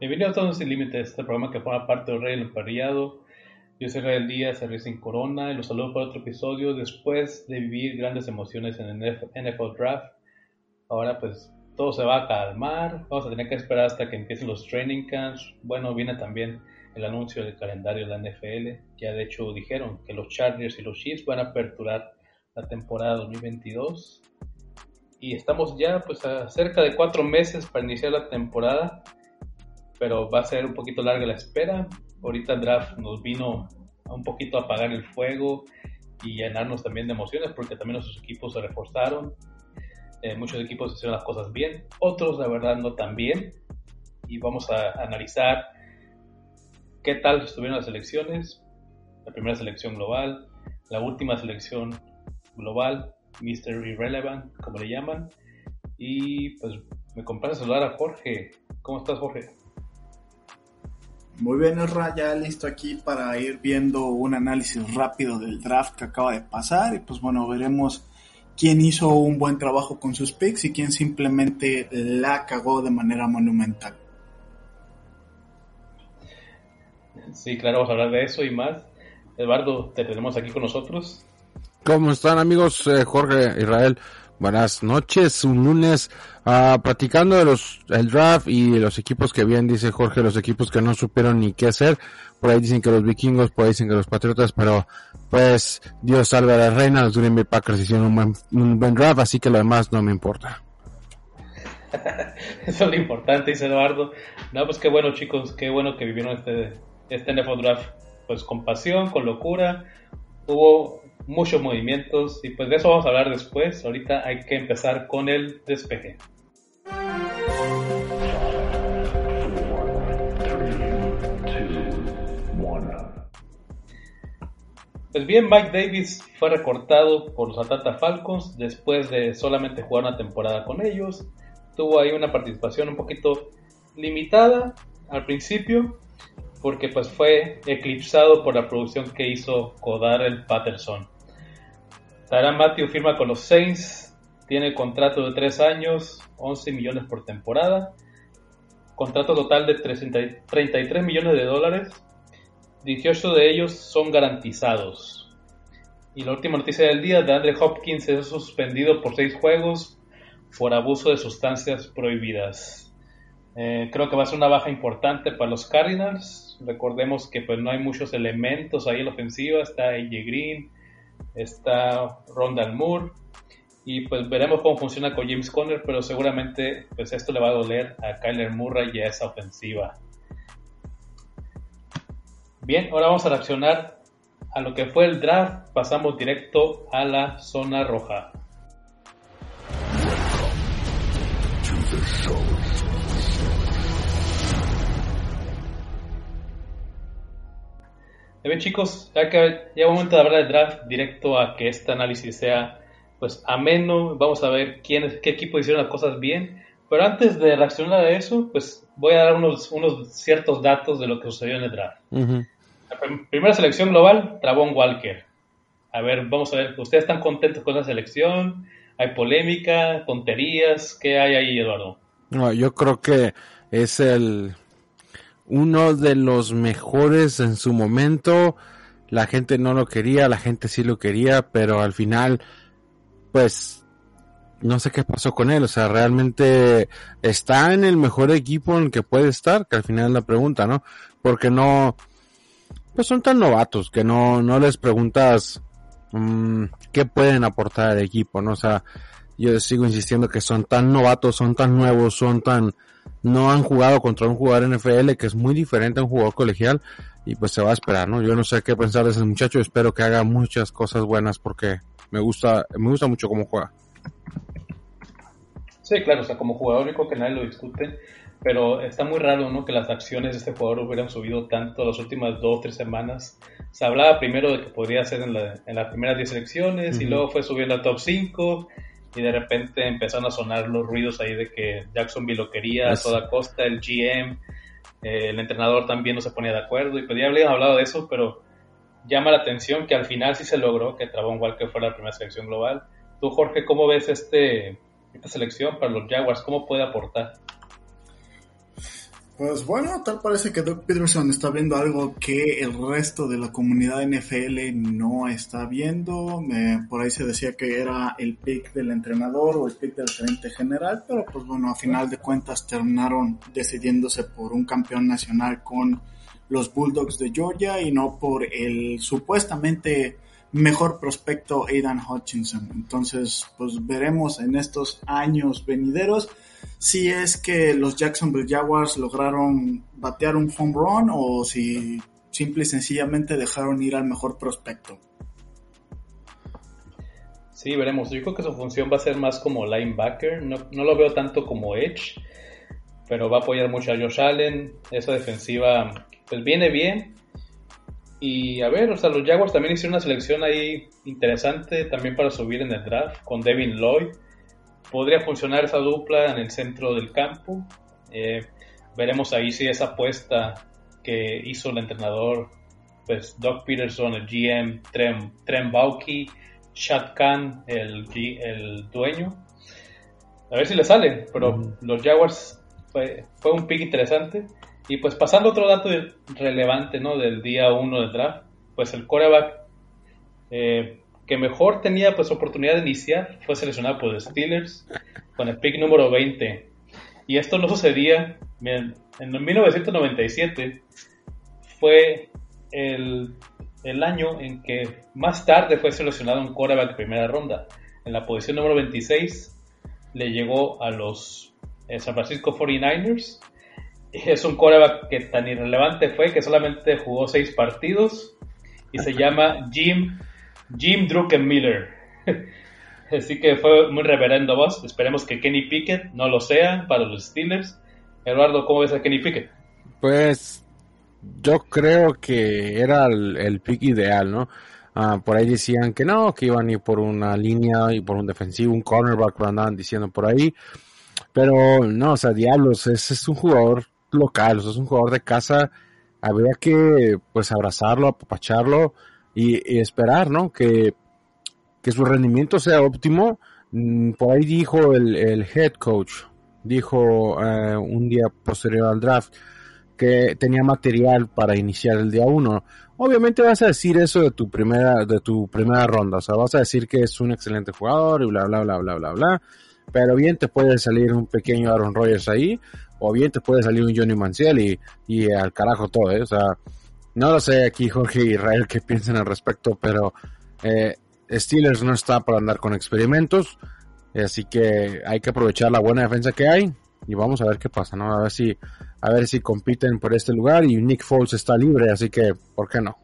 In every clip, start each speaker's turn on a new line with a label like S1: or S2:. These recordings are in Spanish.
S1: Bienvenidos a Todos Sin Límites, este programa que forma parte del Rey del Emparrillado. Yo soy Rael Díaz, Racing Corona, y los saludo para otro episodio después de vivir grandes emociones en el NFL Draft. Ahora pues todo se va a calmar, vamos a tener que esperar hasta que empiecen los training camps. Bueno, viene también el anuncio del calendario de la NFL. Ya de hecho dijeron que los Chargers y los Chiefs van a aperturar la temporada 2022. Y estamos ya pues a cerca de cuatro meses para iniciar la temporada. Pero va a ser un poquito larga la espera. Ahorita el draft nos vino un poquito a apagar el fuego y llenarnos también de emociones porque también nuestros equipos se reforzaron. Eh, muchos equipos hicieron las cosas bien, otros la verdad no tan bien. Y vamos a analizar qué tal estuvieron las elecciones, la primera selección global, la última selección global, Mr. Irrelevant, como le llaman. Y pues me complace saludar a Jorge. ¿Cómo estás, Jorge?
S2: Muy bien, Erra, ya listo aquí para ir viendo un análisis rápido del draft que acaba de pasar. Y pues bueno, veremos quién hizo un buen trabajo con sus picks y quién simplemente la cagó de manera monumental.
S1: Sí, claro, vamos a hablar de eso y más. Eduardo, te tenemos aquí con nosotros.
S3: ¿Cómo están amigos? Eh, Jorge Israel, buenas noches. Un lunes uh, platicando de los el draft y los equipos que bien dice Jorge, los equipos que no supieron ni qué hacer. Por ahí dicen que los vikingos, por ahí dicen que los patriotas, pero pues Dios salve a la reina. Los Green Bay Packers hicieron un buen, un buen draft, así que lo demás no me importa.
S1: Eso es lo importante, dice Eduardo. No, pues qué bueno chicos, qué bueno que vivieron este este NFL pues con pasión, con locura. Hubo muchos movimientos y pues de eso vamos a hablar después. Ahorita hay que empezar con el despeje. Pues bien, Mike Davis fue recortado por los Atlanta Falcons después de solamente jugar una temporada con ellos. Tuvo ahí una participación un poquito limitada al principio, porque pues fue eclipsado por la producción que hizo el Patterson. Tyrann Matthew firma con los Saints, tiene contrato de 3 años, 11 millones por temporada, contrato total de 33 millones de dólares, 18 de ellos son garantizados. Y la última noticia del día, de Andre Hopkins es suspendido por 6 juegos por abuso de sustancias prohibidas. Eh, creo que va a ser una baja importante para los Cardinals, Recordemos que pues no hay muchos elementos ahí en la ofensiva. Está AJ Green, está Rondal Moore. Y pues veremos cómo funciona con James Conner, pero seguramente pues esto le va a doler a Kyler Murray y a esa ofensiva. Bien, ahora vamos a reaccionar a lo que fue el draft. Pasamos directo a la zona roja. Bien chicos, ya que el momento de hablar de draft directo a que este análisis sea pues ameno, vamos a ver quién, qué equipo hicieron las cosas bien, pero antes de reaccionar a eso, pues voy a dar unos, unos ciertos datos de lo que sucedió en el draft. La primera selección global, Travon Walker. A ver, vamos a ver, ¿ustedes están contentos con la selección? ¿Hay polémica, tonterías? ¿Qué hay ahí, Eduardo?
S3: No, yo creo que es el uno de los mejores en su momento. La gente no lo quería, la gente sí lo quería, pero al final, pues, no sé qué pasó con él. O sea, realmente está en el mejor equipo en el que puede estar, que al final es la pregunta, ¿no? Porque no, pues son tan novatos que no, no les preguntas mmm, qué pueden aportar al equipo, ¿no? O sea, yo sigo insistiendo que son tan novatos, son tan nuevos, son tan no han jugado contra un jugador NFL que es muy diferente a un jugador colegial y pues se va a esperar, ¿no? Yo no sé qué pensar de ese muchacho, espero que haga muchas cosas buenas porque me gusta, me gusta mucho cómo juega.
S1: Sí, claro, o sea, como jugador único que nadie lo discute, pero está muy raro, ¿no? Que las acciones de este jugador hubieran subido tanto las últimas dos o tres semanas. Se hablaba primero de que podría ser en, la, en las primeras 10 selecciones y luego fue subiendo a top 5 y de repente empezaron a sonar los ruidos ahí de que Jacksonville lo quería a toda costa, el GM, eh, el entrenador también no se ponía de acuerdo y pues ya habíamos hablado de eso, pero llama la atención que al final sí se logró que Travon Walker fuera la primera selección global. Tú, Jorge, ¿cómo ves este, esta selección para los Jaguars? ¿Cómo puede aportar?
S2: Pues bueno, tal parece que Doug Peterson está viendo algo que el resto de la comunidad NFL no está viendo. por ahí se decía que era el pick del entrenador o el pick del gerente general, pero pues bueno, a final de cuentas terminaron decidiéndose por un campeón nacional con los Bulldogs de Georgia y no por el supuestamente mejor prospecto Aidan Hutchinson. Entonces, pues veremos en estos años venideros si es que los Jacksonville Jaguars lograron batear un home run o si simple y sencillamente dejaron ir al mejor prospecto.
S1: Sí, veremos. Yo creo que su función va a ser más como linebacker. No, lo veo tanto como edge, pero va a apoyar mucho a Josh Allen. Esa defensiva, pues viene bien. Y a ver, o sea, los Jaguars también hicieron una selección ahí interesante también para subir en el draft con Devin Lloyd podría funcionar esa dupla en el centro del campo. Eh, veremos ahí si esa apuesta que hizo el entrenador, pues Doc Peterson, el GM, Trem, Trem Shad Khan, el, el dueño. A ver si le sale, pero los Jaguars fue, fue un pick interesante. Y pues pasando otro dato relevante ¿no? del día 1 del draft, pues el coreback eh, que mejor tenía pues oportunidad de iniciar fue seleccionado por los Steelers con el pick número 20. Y esto no sucedía en, 1997 fue el, año en que más tarde fue seleccionado un quarterback de primera ronda. En la posición número 26 le llegó a los eh, San Francisco 49ers. Es un quarterback que tan irrelevante fue que solamente jugó seis partidos y se llama Jim Jim Druckenmiller. Así que fue muy reverendo voz. Esperemos que Kenny Pickett no lo sea para los Steelers. Eduardo, ¿cómo ves a Kenny Pickett?
S3: Pues yo creo que era el, pick ideal, ¿no? Ah, por ahí decían que no, que iban a ir por una línea y por un defensivo, un cornerback, lo andaban diciendo por ahí. Pero no, o sea, diablos, ese es un jugador local, es un jugador de casa. Habría que, pues, abrazarlo, apapacharlo y, esperar, ¿no? Que, su rendimiento sea óptimo. Mm, por ahí dijo el, head coach, dijo eh, un día posterior al draft, que tenía material para iniciar el día uno. Obviamente vas a decir eso de tu primera, de tu primera ronda, o sea, vas a decir que es un excelente jugador y bla bla bla bla bla bla. Pero bien te puede salir un pequeño Aaron Rodgers ahí, o bien te puede salir un Johnny Manziel y, y al carajo todo, ¿eh? O sea, no lo sé aquí Jorge y Israel qué piensan al respecto, pero eh, Steelers no está para andar con experimentos, así que hay que aprovechar la buena defensa que hay y vamos a ver qué pasa, ¿no? A ver si, a ver si compiten por este lugar y Nick Foles está libre, así que ¿por qué no?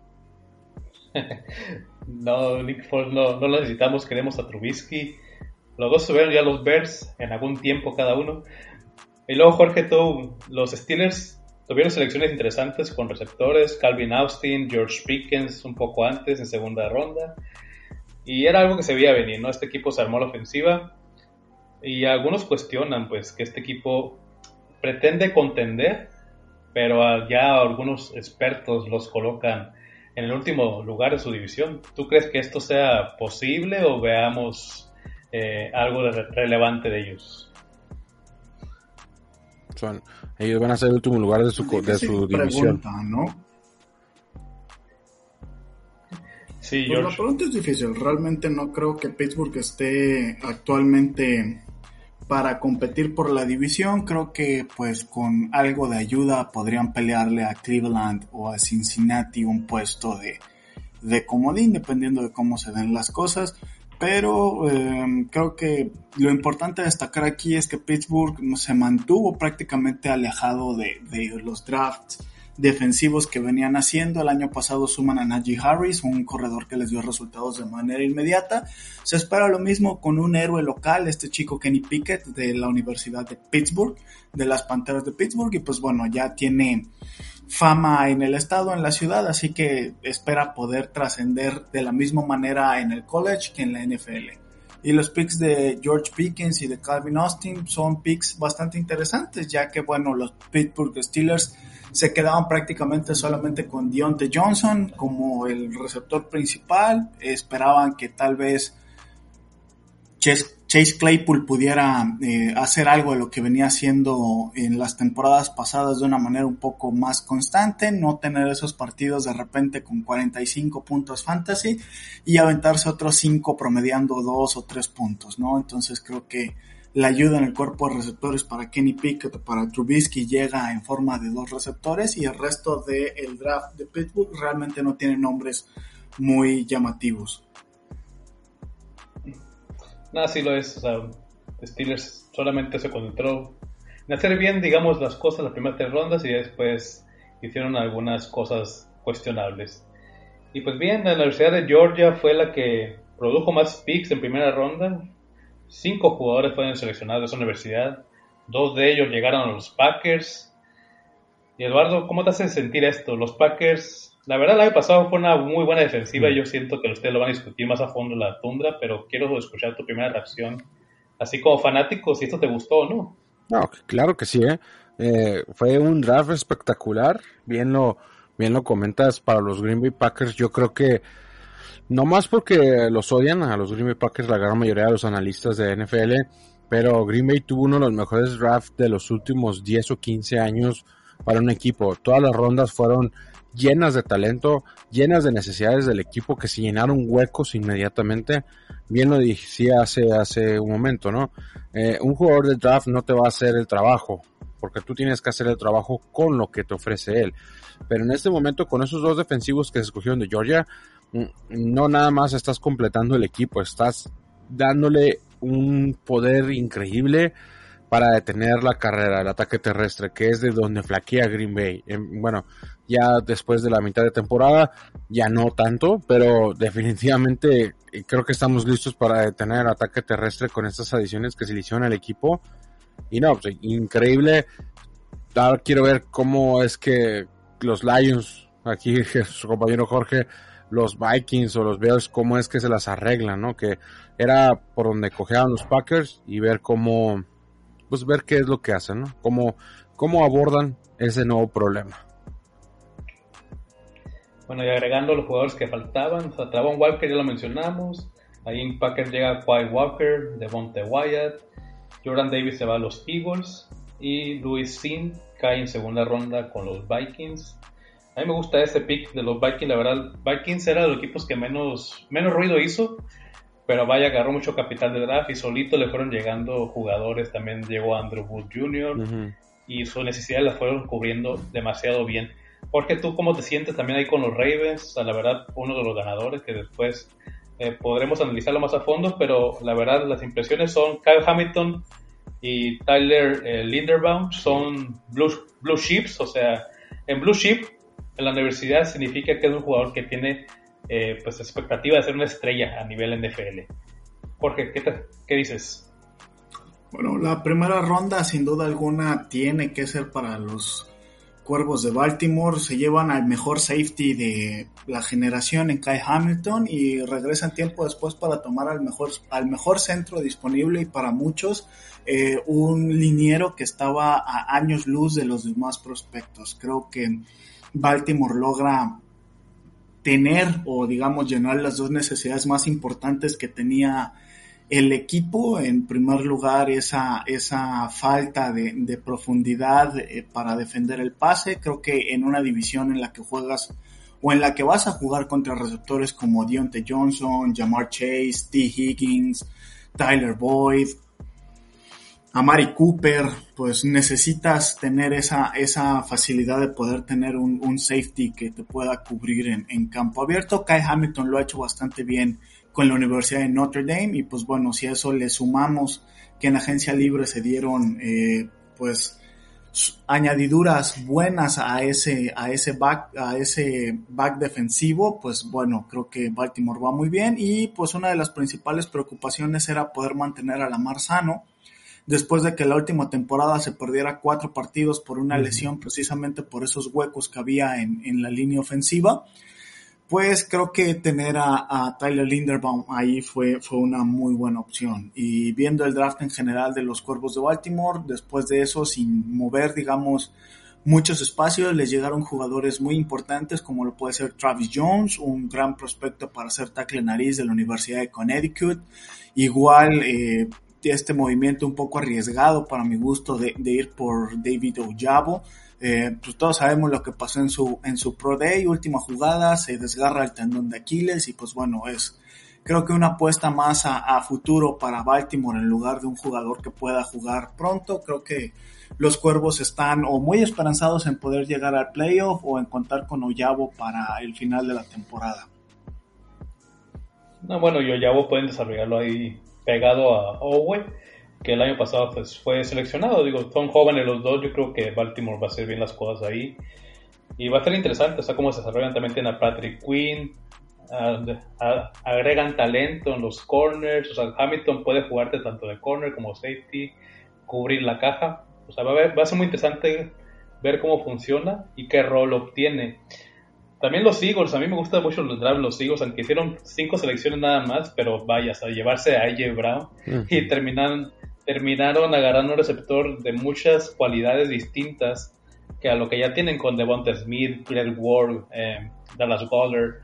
S1: no, Nick Foles no, no lo necesitamos, queremos a Trubisky. Dos subieron ya los Bears en algún tiempo cada uno. Y luego Jorge, tú, los Steelers Tuvieron selecciones interesantes con receptores, Calvin Austin, George Pickens un poco antes en segunda ronda. Y era algo que se veía venir, ¿no? Este equipo se armó la ofensiva y algunos cuestionan pues que este equipo pretende contender, pero ya algunos expertos los colocan en el último lugar de su división. ¿Tú crees que esto sea posible o veamos eh, algo relevante de ellos?
S3: Ellos van a ser el último lugar de su, de su división.
S2: ¿no?
S1: Sí,
S2: pues la pregunta es difícil. Realmente no creo que Pittsburgh esté actualmente para competir por la división. Creo que pues con algo de ayuda podrían pelearle a Cleveland o a Cincinnati un puesto de, de comodín, dependiendo de cómo se den las cosas. Pero em, creo que lo importante destacar aquí es que Pittsburgh se mantuvo prácticamente alejado de, los drafts defensivos que venían haciendo. El año pasado suman a Najee Harris, un corredor que les dio resultados de manera inmediata. Se espera lo mismo con un héroe local, este chico Kenny Pickett de la Universidad de Pittsburgh, de las Panteras de Pittsburgh, y pues bueno, ya tiene fama en el estado, en la ciudad, así que espera poder trascender de la misma manera en el college que en la NFL. Y los picks de George Pickens y de Calvin Austin son picks bastante interesantes, ya que bueno, los Pittsburgh Steelers se quedaban prácticamente solamente con Deontay Johnson como el receptor principal, esperaban que tal vez Chase Claypool pudiera eh, hacer algo de lo que venía haciendo en las temporadas pasadas de una manera un poco más constante, no tener esos partidos de repente con 45 puntos fantasy y aventarse otros 5 promediando 2 o 3 puntos, ¿no? Entonces creo que la ayuda en el cuerpo de receptores para Kenny Pickett para Trubisky llega en forma de dos receptores y el resto del draft de Pittsburgh realmente no tiene nombres muy llamativos.
S1: Nada, sí lo es. O sea, Steelers solamente se concentró en hacer bien, digamos, las cosas las primeras tres rondas y después hicieron algunas cosas cuestionables. Y pues bien, la Universidad de Georgia fue la que produjo más picks en primera ronda. Cinco jugadores fueron seleccionados de esa universidad. Dos de ellos llegaron a los Packers. Y Eduardo, ¿cómo te hace sentir esto? Los Packers la verdad, el año pasado fue una muy buena defensiva y mm. yo siento que ustedes lo van a discutir más a fondo en la tundra, pero quiero escuchar tu primera reacción, así como fanático, si esto te gustó o no.
S3: No, claro que sí, ¿eh? ¿eh? fue un draft espectacular, bien lo, bien lo comentas para los Green Bay Packers, yo creo que no más porque los odian a los Green Bay Packers la gran mayoría de los analistas de NFL, pero Green Bay tuvo uno de los mejores drafts de los últimos 10 o 15 años para un equipo. Todas las rondas fueron llenas de talento, llenas de necesidades del equipo que se llenaron huecos inmediatamente. Bien lo decía hace, hace un momento, ¿no? Eh, un jugador de draft no te va a hacer el trabajo, porque tú tienes que hacer el trabajo con lo que te ofrece él. Pero en este momento, con esos dos defensivos que se escogieron de Georgia, mm, no nada más estás completando el equipo, estás dándole un poder increíble para detener la carrera, el ataque terrestre, que es de donde flaquea Green Bay. Em, bueno, ya después de la mitad de temporada, ya no tanto, pero definitivamente eh, creo que estamos listos para detener el ataque terrestre con estas adiciones que se le hicieron al equipo. Y no, pues, increíble. Ahora quiero ver cómo es que los Lions, aquí su compañero Jorge, los Vikings o los Bears, cómo es que se las arreglan, ¿no? Que era por donde cojeaban los Packers y ver cómo pues ver qué es lo que hacen, ¿no? Cómo, cómo abordan ese nuevo problema.
S1: Bueno, y agregando los jugadores que faltaban, o sea, Travon Walker ya lo mencionamos, ahí en Packers llega Quay Walker, Devonte Wyatt, Jordan Davis se va a los Eagles y Louis Sin cae en segunda ronda con los Vikings. A mí me gusta ese pick de los Vikings, la verdad, Vikings era de los equipos que menos, menos ruido hizo, pero vaya, agarró mucho capital de draft y solito le fueron llegando jugadores. También llegó Andrew Wood Jr. y sus necesidades las fueron cubriendo demasiado bien. Porque tú, ¿cómo te sientes también ahí con los Ravens? la verdad, uno de los ganadores que después eh, podremos analizarlo más a fondo, pero la verdad, las impresiones son Kyle Hamilton y Tyler eh, Linderbaum son blue, blue o sea, en Blue Chip, en la universidad significa que es un jugador que tiene eh, pues expectativa de ser una estrella a nivel NFL. Jorge, ¿qué, ¿qué dices?
S2: Bueno, la primera ronda sin duda alguna tiene que ser para los Cuervos de Baltimore. Se llevan al mejor safety de la generación en Kai Hamilton y regresan tiempo después para tomar al mejor, al mejor centro disponible y para muchos eh, un liniero que estaba a años luz de los demás prospectos. Creo que Baltimore logra tener o digamos llenar las dos necesidades más importantes que tenía el equipo. En primer lugar, esa, esa falta de, profundidad eh, para defender el pase. Creo que en una división en la que juegas o en la que vas a jugar contra receptores como Deontay Johnson, Jamar Chase, T. Higgins, Tyler Boyd, a Mari Cooper, pues necesitas tener esa, esa facilidad de poder tener un, safety que te pueda cubrir en, campo abierto. Kai Hamilton lo ha hecho bastante bien con la Universidad de Notre Dame y pues bueno, si a eso le sumamos que en agencia libre se dieron eh, pues añadiduras buenas a ese, a ese back, a ese back defensivo, pues bueno, creo que Baltimore va muy bien y pues una de las principales preocupaciones era poder mantener a Lamar sano después de que la última temporada se perdiera cuatro partidos por una lesión precisamente por esos huecos que había en, en la línea ofensiva pues creo que tener a, Tyler Linderbaum ahí fue, fue una muy buena opción. Y viendo el draft en general de los Cuervos de Baltimore, después de eso, sin mover, digamos, muchos espacios, les llegaron jugadores muy importantes como lo puede ser Travis Jones, un gran prospecto para ser tackle nariz de la Universidad de Connecticut. Igual eh, este movimiento un poco arriesgado para mi gusto de, ir por David Ojabo eh, pues todos sabemos lo que pasó en su, en su Pro Day, última jugada, se desgarra el tendón de Aquiles y pues bueno, es creo que una apuesta más a, futuro para Baltimore en lugar de un jugador que pueda jugar pronto. Creo que los Cuervos están o muy esperanzados en poder llegar al playoff o en contar con Oyabo para el final de la temporada.
S1: No, bueno, y Oyabo pueden desarrollarlo ahí pegado a Owe que el año pasado pues, fue seleccionado. Digo, son jóvenes los dos, yo creo que Baltimore va a hacer bien las cosas ahí. Y va a ser interesante, o sea, cómo se desarrollan también a Patrick Quinn, agregan talento en los corners, o sea, Hamilton puede jugarte tanto de corner como safety, cubrir la caja. O sea, va a, va a ser muy interesante ver cómo funciona y qué rol obtiene. También los Eagles, a mí me gusta mucho los draft los Eagles, aunque hicieron cinco selecciones nada más, pero vaya, a llevarse a AJ Brown y terminan terminaron agarrando un receptor de muchas cualidades distintas que a lo que ya tienen con Devonta Smith, Greg Ward, eh, Dallas Goddard.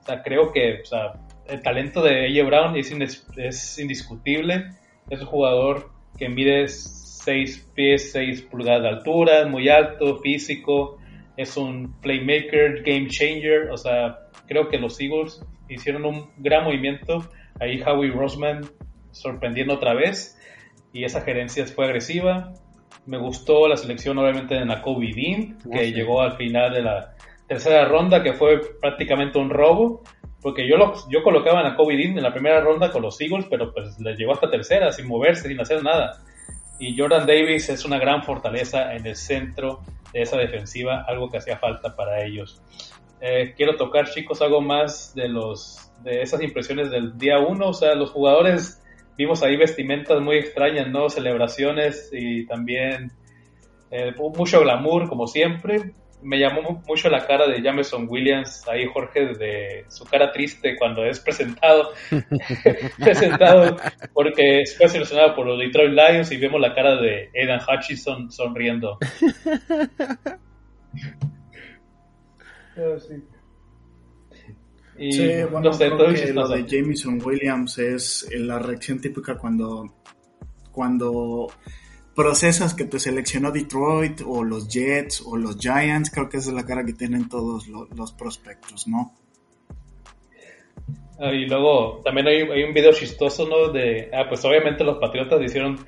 S1: O sea, creo que o sea, el talento de AJ Brown es, es, indiscutible. Es un jugador que mide 6 pies, 6 pulgadas de altura, muy alto, físico. Es un playmaker, game changer. O sea, creo que los Eagles hicieron un gran movimiento. Ahí Howie Roseman sorprendiendo otra vez y esa gerencia fue agresiva. Me gustó la selección obviamente de Nakobe Dean, que ah, llegó al final de la tercera ronda, que fue prácticamente un robo, porque yo, lo, yo colocaba a Nakobe Dean en la primera ronda con los Eagles, pero pues le llegó hasta tercera, sin moverse, sin hacer nada. Y Jordan Davis es una gran fortaleza en el centro de esa defensiva, algo que hacía falta para ellos. Eh, quiero tocar, chicos, algo más de los de esas impresiones del día uno. O sea, los jugadores vimos ahí vestimentas muy extrañas, ¿no? Celebraciones y también eh, mucho glamour, como siempre. Me llamó mucho la cara de Jameson Williams, ahí Jorge, de su cara triste cuando es presentado, presentado porque fue seleccionado por los Detroit Lions y vemos la cara de Aidan Hutchinson sonriendo.
S2: Sí. Sí, bueno, creo que lo de Jameson Williams es la reacción típica cuando, cuando procesas que te seleccionó Detroit o los Jets o los Giants, creo que esa es la cara que tienen todos los, prospectos, ¿no?
S1: Ah, y luego también hay, un video chistoso, ¿no? De, ah, pues obviamente los Patriotas hicieron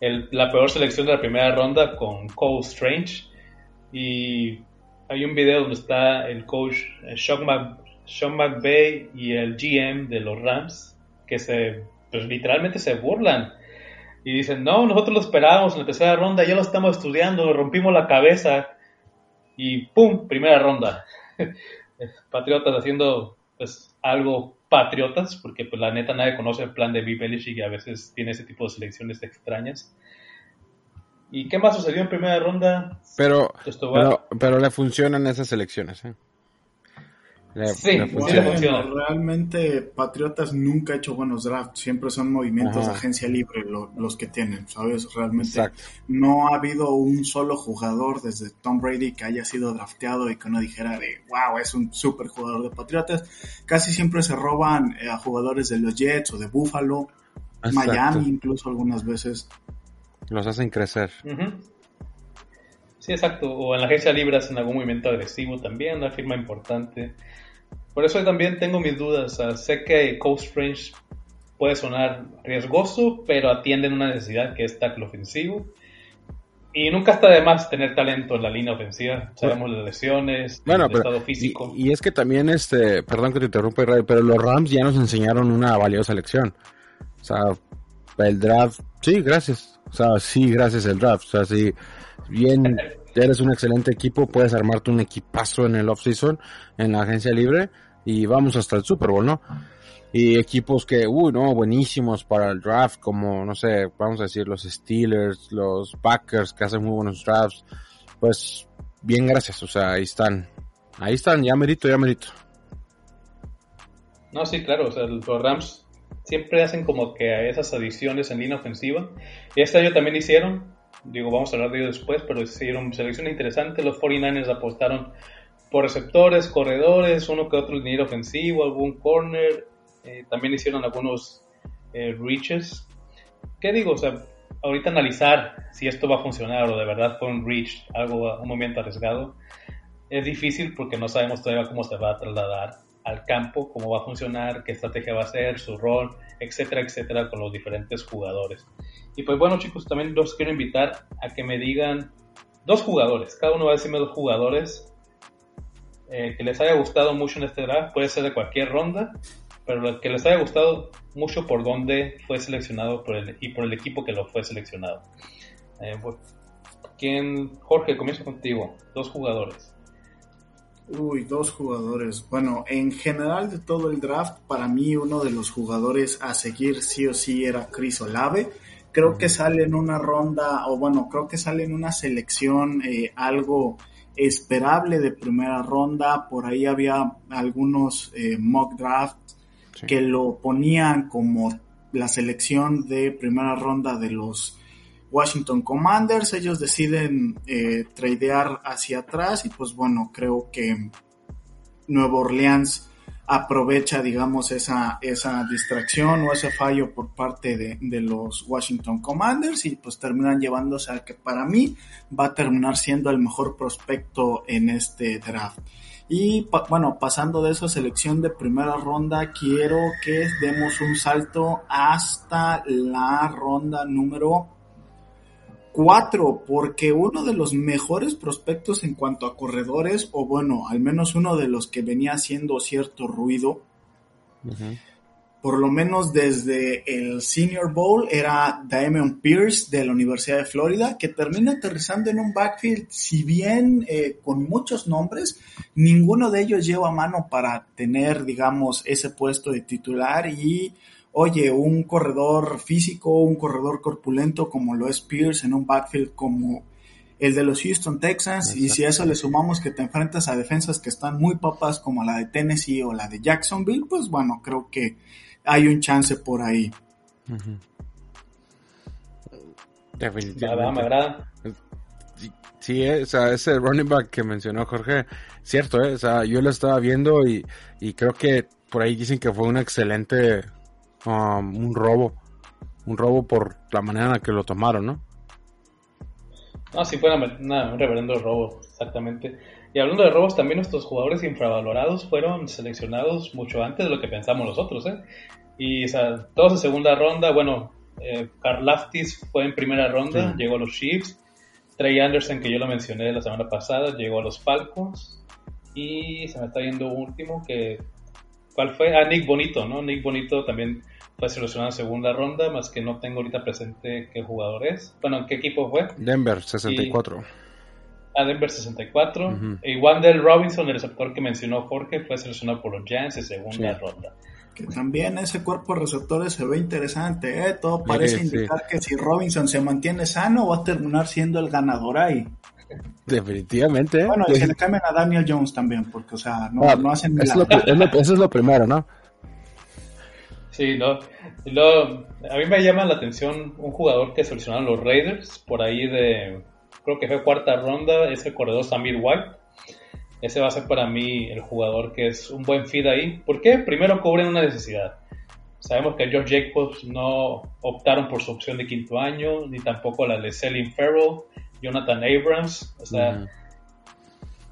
S1: la peor selección de la primera ronda con Cole Strange y hay un video donde está el coach Shock sean McVay y el GM de los Rams, que se, pues literalmente se burlan. Y dicen, no, nosotros lo esperábamos en la tercera ronda, ya lo estamos estudiando, rompimos la cabeza. Y ¡pum! Primera ronda. Patriotas haciendo pues algo patriotas, porque pues la neta nadie conoce el plan de Bill Belichick y a veces tiene ese tipo de selecciones extrañas. ¿Y qué más sucedió en primera ronda?
S3: Pero, pero, pero, le funcionan esas selecciones, ¿eh?
S2: Sí, realmente Patriotas nunca ha hecho buenos drafts, siempre son movimientos de agencia libre los que tienen, ¿sabes? Realmente no ha habido un solo jugador desde Tom Brady que haya sido drafteado y que uno dijera de, wow, es un super jugador de Patriotas. Casi siempre se roban eh, a jugadores de los Jets o de Buffalo, Miami incluso algunas veces.
S3: Los hacen crecer.
S1: Sí, exacto. O en la agencia libre hacen algún movimiento agresivo también, una firma importante. Por eso también tengo mis dudas. sé que Coast Strange puede sonar riesgoso, pero atienden una necesidad que es tackle ofensivo. Y nunca está de más tener talento en la línea ofensiva. Sabemos las lesiones,
S3: Bueno,
S1: el
S3: pero,
S1: estado físico.
S3: Y, y es que también, este, perdón que te interrumpa, Israel, pero los Rams ya nos enseñaron una valiosa lección. O sea, el draft, sí, gracias. O sea, sí, gracias el draft. O sea, si bien eres un excelente equipo, puedes armarte un equipazo en el offseason, en la agencia libre, y vamos hasta el Super Bowl, ¿no? Y equipos que, uy, no, buenísimos para el draft, como, no sé, vamos a decir, los Steelers, los Packers, que hacen muy buenos drafts. Pues, bien, gracias. O sea, ahí están. Ahí están, ya merito, ya merito.
S1: No, sí, claro, o sea, los Rams siempre hacen como que esas adiciones en línea ofensiva. Y este año también hicieron, digo, vamos a hablar de ello después, pero hicieron selección interesante. Los 49ers apostaron por receptores, corredores, uno que otro liniero ofensivo, algún corner. Eh, también hicieron algunos eh, reaches. ¿Qué digo? O sea, ahorita analizar si esto va a funcionar o de verdad fue un reach, algo, un movimiento arriesgado, es difícil porque no sabemos todavía cómo se va a trasladar al campo, cómo va a funcionar, qué estrategia va a ser, su rol, etcétera, etcétera, con los diferentes jugadores. Y pues bueno, chicos, también los quiero invitar a que me digan dos jugadores, cada uno va a decirme dos jugadores eh, que les haya gustado mucho en este draft, puede ser de cualquier ronda, pero que les haya gustado mucho por dónde fue seleccionado y por el equipo que lo fue seleccionado. Eh, bueno, ¿quién, Jorge, comienzo contigo, dos jugadores.
S2: Uy, dos jugadores. Bueno, en general de todo el draft, para mí uno de los jugadores a seguir sí o sí era Chris Olave. Creo que sale en una ronda, o bueno, creo que sale en una selección eh, algo esperable de primera ronda. Por ahí había algunos eh, mock drafts sí. que lo ponían como la selección de primera ronda de los Washington Commanders, ellos deciden eh, tradear hacia atrás y pues bueno, creo que Nueva Orleans aprovecha, digamos, esa, esa distracción o ese fallo por parte de, de, los Washington Commanders y pues terminan llevándose al que para mí va a terminar siendo el mejor prospecto en este draft. Y bueno, pasando de esa selección de primera ronda, quiero que demos un salto hasta la ronda número 4, porque uno de los mejores prospectos en cuanto a corredores, o bueno, al menos uno de los que venía haciendo cierto ruido, uh -huh. por lo menos desde el Senior Bowl, era Damian Pierce de la Universidad de Florida, que termina aterrizando en un backfield, si bien eh, con muchos nombres, ninguno de ellos lleva mano para tener, digamos, ese puesto de titular y oye, un corredor físico, un corredor corpulento como lo es Pierce en un backfield como el de los Houston Texans y si a eso le sumamos que te enfrentas a defensas que están muy papas como la de Tennessee o la de Jacksonville, pues bueno, creo que hay un chance por ahí. Uh -huh.
S3: Definitivamente.
S1: Me agrada.
S3: Sí, o sea, ese running back que mencionó Jorge, cierto, ¿eh? o sea, yo lo estaba viendo y, y creo que por ahí dicen que fue un excelente um, un robo. Un robo por la manera en la que lo tomaron, ¿no?
S1: No, sí fue una, una, un reverendo robo, exactamente. Y hablando de robos, también nuestros jugadores infravalorados fueron seleccionados mucho antes de lo que pensamos nosotros, ¿eh? Y, o sea, todos en segunda ronda, bueno, eh, fue en primera ronda, sí. llegó a los Chiefs. Trey Anderson, que yo lo mencioné la semana pasada, llegó a los Falcons. Y se me está yendo último, que ¿Cuál fue? Ah, Nick Bonito, ¿no? Nick Bonito también fue seleccionado en segunda ronda, más que no tengo ahorita presente qué jugador es. Bueno, ¿en qué equipo fue?
S3: Denver 64.
S1: Y, ah, Denver 64. Uh -huh. Y Wandel Robinson, el receptor que mencionó Jorge, fue seleccionado por los Giants en segunda sí. ronda.
S2: Que también ese cuerpo de receptores se ve interesante, ¿eh? Todo parece sí, indicar sí. que si Robinson se mantiene sano, va a terminar siendo el ganador ahí.
S3: Definitivamente.
S2: Bueno, y se le cambian a Daniel Jones también, porque, o sea, no, ah, no hacen
S3: es lo, es lo, Eso es lo primero, ¿no?
S1: Sí, no. Luego, a mí me llama la atención un jugador que seleccionaron los Raiders, por ahí de, creo que fue cuarta ronda, es el corredor Samir White. Ese va a ser para mí el jugador que es un buen feed ahí. ¿Por qué? Primero cubren una necesidad. Sabemos que George Jacobs no optaron por su opción de quinto año, ni tampoco la de Selling Farrell, Jonathan Abrams. O sea, uh -huh.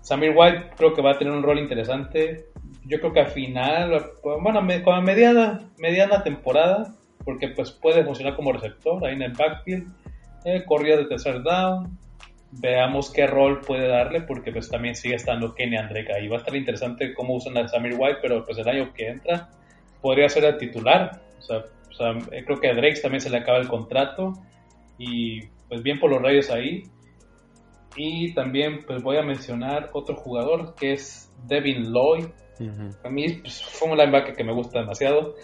S1: Samir White creo que va a tener un rol interesante. Yo creo que al final, bueno, con la mediana, mediana temporada, porque pues puede funcionar como receptor ahí en el backfield, eh, corría de tercer down, veamos qué rol puede darle, porque pues también sigue estando Kenny Drake ahí. Va a estar interesante cómo usan a Samir White, pero pues el año que entra podría ser el titular. O sea, eh, creo que a Drake también se le acaba el contrato y pues bien por los rayos ahí. Y también pues voy a mencionar otro jugador que es Devin Lloyd. A mí pues, fue un linebacker que me gusta demasiado.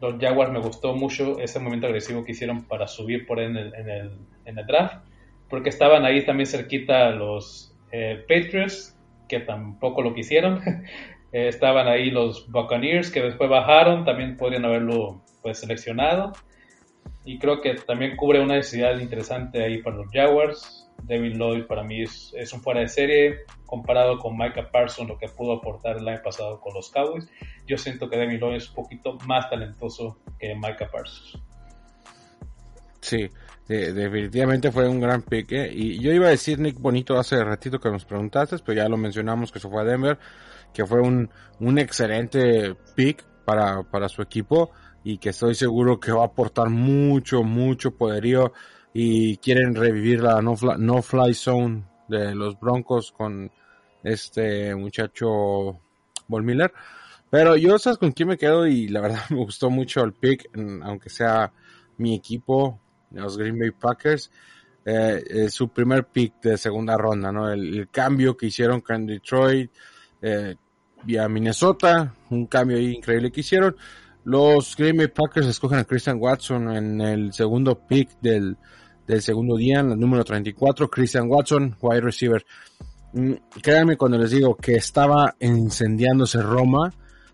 S1: Los Jaguars me gustó mucho ese momento agresivo que hicieron para subir por en el, en el, en el draft porque estaban ahí también cerquita los eh, Patriots, que tampoco lo quisieron. Eh, estaban ahí los Buccaneers, que después bajaron, también podrían haberlo pues, seleccionado. Y creo que también cubre una necesidad interesante ahí para los Jaguars. David Lloyd para mí es, un fuera de serie comparado con Micah Parsons, lo que pudo aportar el año pasado con los Cowboys. Yo siento que David Lloyd es un poquito más talentoso que Micah Parsons.
S3: Sí, definitivamente fue un gran pick. ¿eh? Y yo iba a decir Nick Bonito hace ratito que nos preguntaste, pero ya lo mencionamos que se fue a Denver, que fue un, un excelente pick para, para su equipo y que estoy seguro que va a aportar mucho, mucho poderío y quieren revivir la no fly, no fly zone de los Broncos con este muchacho Von Miller. Pero yo sabes con quién me quedo y la verdad me gustó mucho el pick, aunque sea mi equipo, los Green Bay Packers, eh, su primer pick de segunda ronda, ¿no? El, cambio que hicieron con Detroit eh, vía Minnesota, un cambio increíble que hicieron. Los Green Bay Packers escogen a Christian Watson en el segundo pick del, del segundo día, en el número 34, Christian Watson, wide receiver. Mm, créanme cuando les digo que estaba incendiándose Roma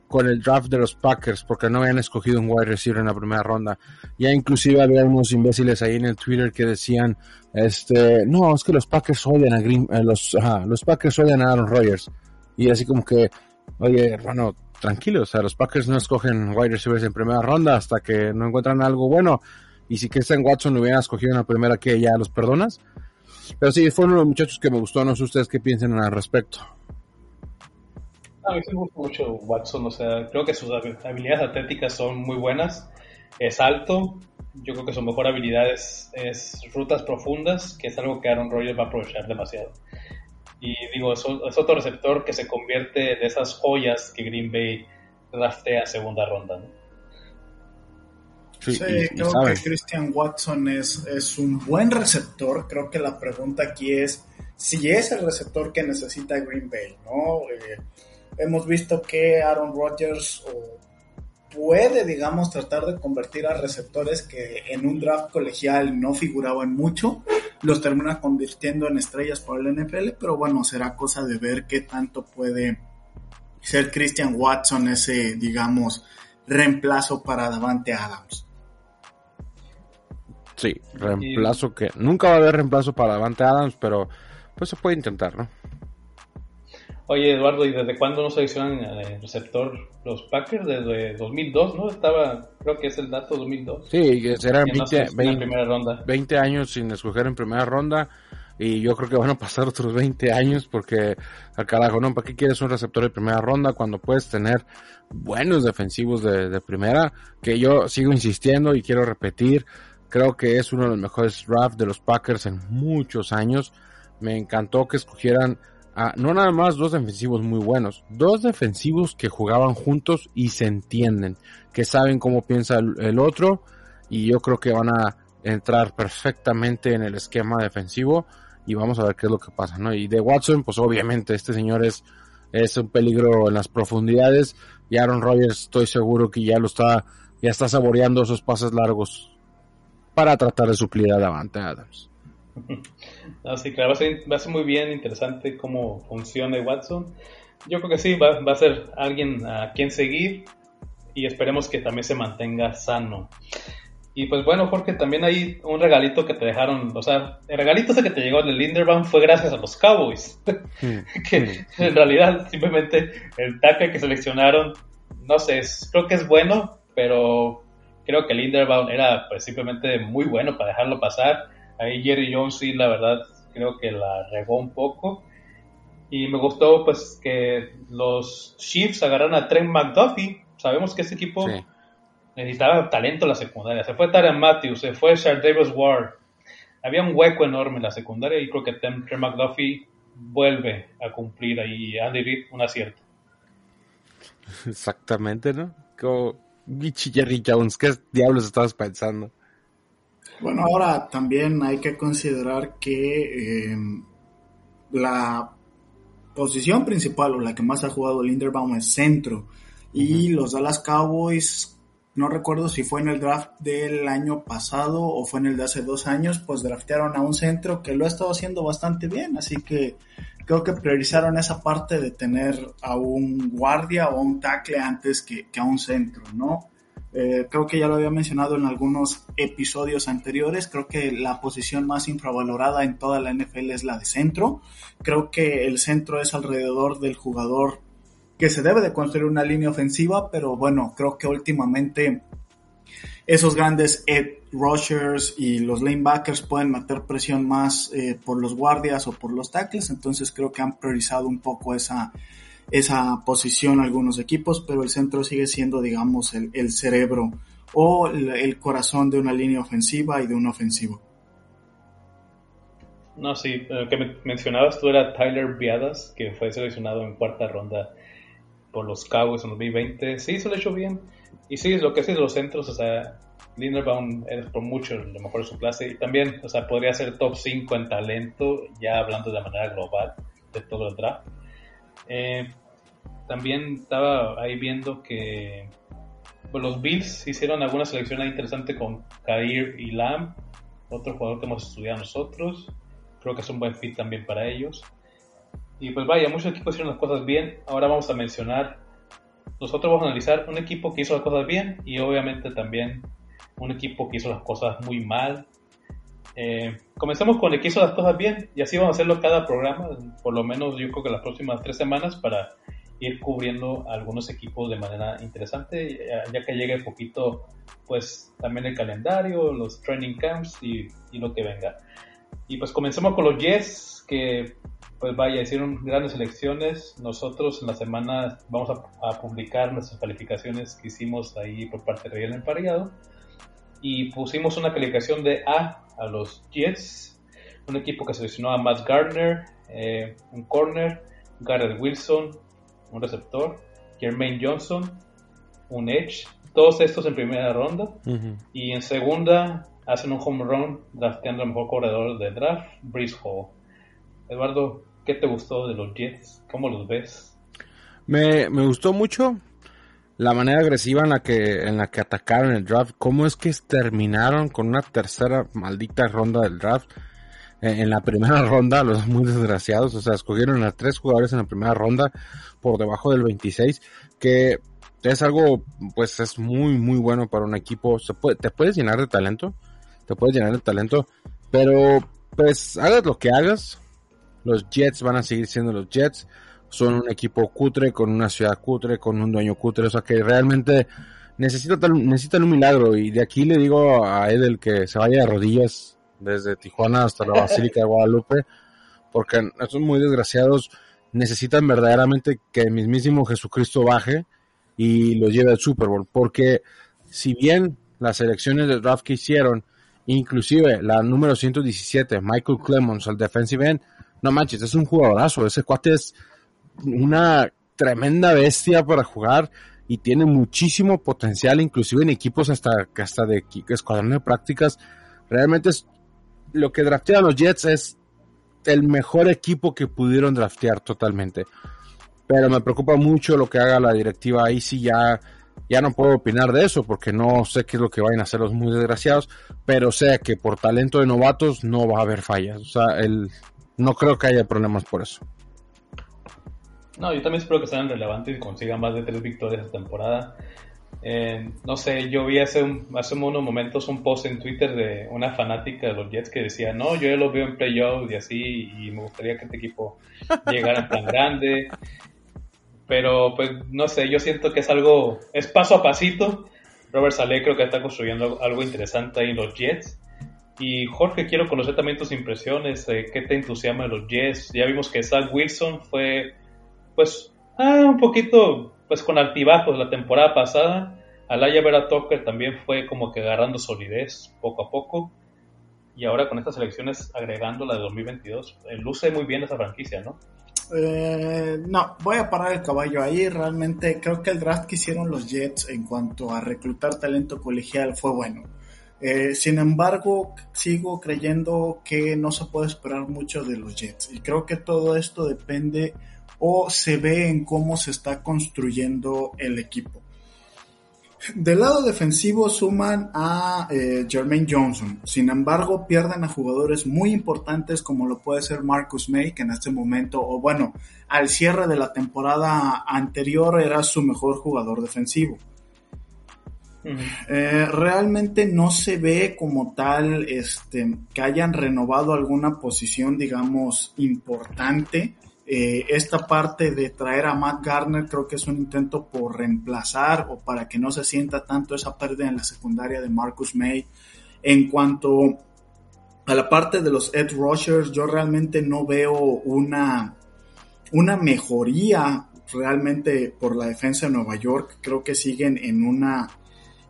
S3: con el draft de los Packers porque no habían escogido un wide receiver en la primera ronda. Ya inclusive había unos imbéciles ahí en el Twitter que decían, este, no, es que los Packers odian a eh, los, los Packers odian a Aaron Rodgers. Y así como que, oye, hermano, tranquilo, o sea, los Packers no escogen wide receivers en primera ronda hasta que no encuentran algo bueno. Y si Christian Watson lo hubiera escogido en la primera, que ya los perdonas. Pero sí, fueron los muchachos que me gustó, no sé ustedes qué piensan al respecto.
S1: A mí me gusta mucho Watson, o sea, creo que sus habilidades atléticas son muy buenas. Es alto, yo creo que su mejor habilidad es, rutas profundas, que es algo que Aaron Rodgers va a aprovechar demasiado. Y digo, es, es otro receptor que se convierte de esas joyas que Green Bay draftea segunda ronda.
S2: Sí, creo que Christian Watson es, es un buen receptor. Creo que la pregunta aquí es si es el receptor que necesita Green Bay, ¿no? Eh, hemos visto que Aaron Rodgers puede, digamos, tratar de convertir a receptores que en un draft colegial no figuraban mucho, los termina convirtiendo en estrellas por el NFL, pero bueno, será cosa de ver qué tanto puede ser Christian Watson ese, digamos, reemplazo para Davante Adams.
S3: Sí, reemplazo que nunca va a haber reemplazo para Davante Adams, pero pues se puede intentar, ¿no?
S1: Oye, Eduardo, ¿y desde cuándo no seleccionan el receptor los Packers? Desde 2002, ¿no? Estaba, creo que es el dato 2002.
S3: Sí, serán 20, años sin escoger en primera ronda. Y yo creo que van a pasar otros 20 años porque, al carajo, ¿no? ¿Para qué quieres un receptor de primera ronda cuando puedes tener buenos defensivos de, de primera? Que yo sigo insistiendo y quiero repetir. Creo que es uno de los mejores drafts de los Packers en muchos años. Me encantó que escogieran no nada más dos defensivos muy buenos, dos defensivos que jugaban juntos y se entienden, que saben cómo piensa el, otro y yo creo que van a entrar perfectamente en el esquema defensivo y vamos a ver qué es lo que pasa, ¿no? Y de Watson, pues obviamente este señor es, es un peligro en las profundidades y Aaron Rodgers estoy seguro que ya lo está, ya está saboreando esos pases largos para tratar de suplir a Davante Adams.
S1: Así claro, va a, ser, muy bien interesante cómo funciona Watson. Yo creo que sí, va, a ser alguien a quien seguir y esperemos que también se mantenga sano. Y pues bueno, Jorge, también hay un regalito que te dejaron, o sea, el regalito ese que te llegó del Linderbaum fue gracias a los Cowboys, mm, que mm. en realidad simplemente el tackle que seleccionaron, no sé, creo que es bueno, pero creo que Linderbaum era pues simplemente muy bueno para dejarlo pasar Ahí Jerry Jones sí, la verdad, creo que la regó un poco. Y me gustó pues que los Chiefs agarraron a Trent McDuffie. Sabemos que ese equipo necesitaba talento en la secundaria. Se fue Tyron Matthews, se fue Charles Davis Ward. Había un hueco enorme en la secundaria y creo que Trent McDuffie vuelve a cumplir ahí Andy Reid un acierto.
S3: Exactamente, ¿no? Como Jerry Jones, ¿qué diablos estabas pensando?
S2: Bueno, ahora también hay que considerar que em, la posición principal o la que más ha jugado Linderbaum es centro. Y los Dallas Cowboys no recuerdo si fue en el draft del año pasado o fue en el de hace dos años, pues draftearon a un centro que lo ha estado haciendo bastante bien, así que creo que priorizaron esa parte de tener a un guardia o un tackle antes que, a un centro, ¿no? Eh, creo que ya lo había mencionado en algunos episodios anteriores, creo que la posición más infravalorada en toda la NFL es la de centro, creo que el centro es alrededor del jugador que se debe de construir una línea ofensiva, pero bueno, creo que últimamente esos grandes Ed rushers y los lanebackers pueden meter presión más eh, por los guardias o por los tackles, entonces creo que han priorizado un poco esa, esa posición algunos equipos, pero el centro sigue siendo, digamos, el, el cerebro o el, corazón de una línea ofensiva y de un ofensivo.
S1: No, sí, lo que mencionabas tú era Tyler Viadas, que fue seleccionado en cuarta ronda por los Cowboys en 2020. Sí, se lo hecho bien. Y sí, lo que es los centros, o sea, Linderbaum es por mucho lo mejor de su clase. Y también, o sea, podría ser top 5 en talento, ya hablando de manera global de todo el draft. Eh, también estaba ahí viendo que pues, los Bills hicieron alguna selección interesante con Kair y Lamb, otro jugador que hemos estudiado nosotros. Creo que es un buen fit también para ellos. Y pues vaya, muchos equipos hicieron las cosas bien. Ahora vamos a mencionar, nosotros vamos a analizar un equipo que hizo las cosas bien y obviamente también un equipo que hizo las cosas muy mal. Eh, comencemos con el que hizo las cosas bien y así vamos a hacerlo cada programa, por lo menos yo creo que las próximas tres semanas para ir cubriendo algunos equipos de manera interesante, ya que llegue poquito pues también el calendario, los training camps y, y lo que venga. Y pues comencemos con los Jets, que pues vaya, hicieron grandes elecciones. Nosotros en la semana vamos a, publicar nuestras calificaciones que hicimos ahí por parte de Real Emparellado. Y pusimos una calificación de A a los Jets, un equipo que seleccionó a Matt Gardner, eh, un corner, Garrett Wilson, un receptor, Jermaine Johnson, un edge, todos estos en primera ronda. Y en segunda hacen un home run drafteando al mejor corredor de draft, Breeze Hall. Eduardo, ¿Qué te gustó de los Jets? ¿Cómo los ves?
S3: Me, me gustó mucho la manera agresiva en la que en la que atacaron el draft. ¿Cómo es que terminaron con una tercera maldita ronda del draft? Eh, en la primera ronda, los muy desgraciados, o sea, escogieron a tres jugadores en la primera ronda por debajo del 26, que es algo, pues es muy, muy bueno para un equipo. Se puede, te puedes llenar de talento, te puedes llenar de talento, pero pues hagas lo que hagas, los Jets van a seguir siendo los Jets. Son un equipo cutre, con una ciudad cutre, con un dueño cutre. O sea que realmente necesitan, necesitan un milagro. Y de aquí le digo a Edel que se vaya de rodillas desde Tijuana hasta la Basílica de Guadalupe. Porque son muy desgraciados. Necesitan verdaderamente que el mismísimo Jesucristo baje y los lleve al Super Bowl. Porque si bien las elecciones de draft que hicieron, inclusive la número 117, Michael Clemons, al defensive end, no manches, es un jugadorazo. Ese cuate es una tremenda bestia para jugar y tiene muchísimo potencial, inclusive en equipos hasta, hasta de escuadrón de prácticas. Realmente es lo que draftean los Jets es el mejor equipo que pudieron draftear totalmente. Pero me preocupa mucho lo que haga la directiva. Ahí sí ya, ya no puedo opinar de eso porque no sé qué es lo que vayan a hacer los muy desgraciados. Pero sé que por talento de novatos no va a haber fallas. O sea, el, no creo que haya problemas por eso.
S1: No, yo también espero que sean relevantes y consigan más de tres victorias esta temporada. Eh, no sé, yo vi hace, hace unos momentos un post en Twitter de una fanática de los Jets que decía, no, yo ya los veo en playoffs y así, y me gustaría que este equipo llegara en plan grande. Pero pues no sé, yo siento que es algo, es paso a pasito. Robert Saleh creo que está construyendo algo interesante ahí en los Jets. Y Jorge, quiero conocer también tus impresiones, qué te entusiasma de los Jets. Ya vimos que Zach Wilson fue, pues, ah, un poquito, pues con altibajos la temporada pasada, Alaya Vera Tucker también fue como que agarrando solidez poco a poco. Y ahora con estas elecciones agregando la de 2022, eh, luce muy bien esa franquicia, ¿no?
S2: Eh, no, voy a parar el caballo ahí. Realmente creo que el draft que hicieron los Jets en cuanto a reclutar talento colegial fue bueno. Eh, sin embargo, sigo creyendo que no se puede esperar mucho de los Jets. Y creo que todo esto depende o se ve en cómo se está construyendo el equipo. Del lado defensivo suman a eh, Jermaine Johnson, sin embargo pierden a jugadores muy importantes como lo puede ser Marcus May, que en este momento, o bueno, al cierre de la temporada anterior era su mejor jugador defensivo. Eh, realmente no se ve como tal este, que hayan renovado alguna posición, digamos, importante eh, esta parte de traer a Matt Garner creo que es un intento por reemplazar o para que no se sienta tanto esa pérdida en la secundaria de Marcus May. En cuanto a la parte de los Ed Rushers, yo realmente no veo una, una mejoría realmente por la defensa de Nueva York. Creo que siguen en una,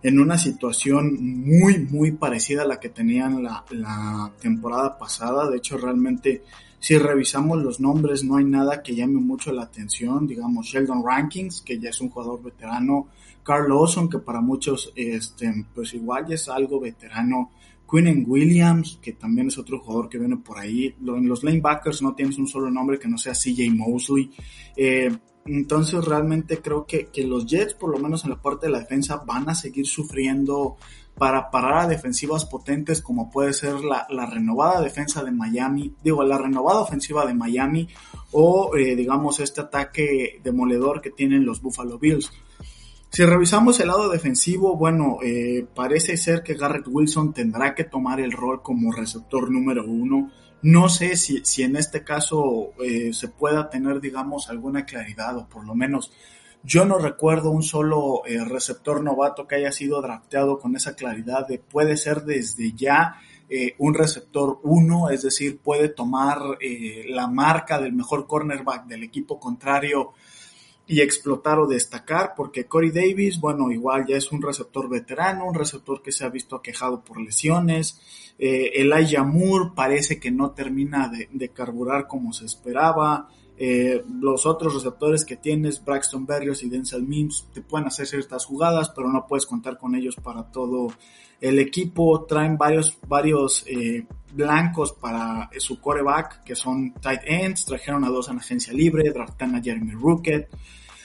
S2: en una situación muy, muy parecida a la que tenían la, la temporada pasada. De hecho, realmente si revisamos los nombres, no hay nada que llame mucho la atención. Digamos, Sheldon Rankings, que ya es un jugador veterano. Carl Lawson, que para muchos, este, pues igual es algo veterano. Quinnen Williams, que también es otro jugador que viene por ahí. En los lanebackers no tienes un solo nombre que no sea CJ Mosley. Eh, entonces realmente creo que, que, los Jets, por lo menos en la parte de la defensa, van a seguir sufriendo para parar a defensivas potentes como puede ser la, renovada defensa de Miami, digo, la renovada ofensiva de Miami o eh, digamos este ataque demoledor que tienen los Buffalo Bills. Si revisamos el lado defensivo, bueno, eh, parece ser que Garrett Wilson tendrá que tomar el rol como receptor número uno. No sé si, si en este caso eh, se pueda tener, digamos, alguna claridad o por lo menos yo no recuerdo un solo eh, receptor novato que haya sido drafteado con esa claridad de puede ser desde ya eh, un receptor uno, es decir, puede tomar eh, la marca del mejor cornerback del equipo contrario y explotar o destacar, porque Corey Davis, bueno, igual ya es un receptor veterano, un receptor que se ha visto aquejado por lesiones. Elijah Moore parece que no termina de, de carburar como se esperaba. Eh, los otros receptores que tienes, Braxton Berrios y Denzel Mims, te pueden hacer ciertas jugadas, pero no puedes contar con ellos para todo el equipo. Traen varios, varios eh, blancos para su coreback, que son tight ends. Trajeron a dos en agencia libre, draftan a Jeremy Rookett.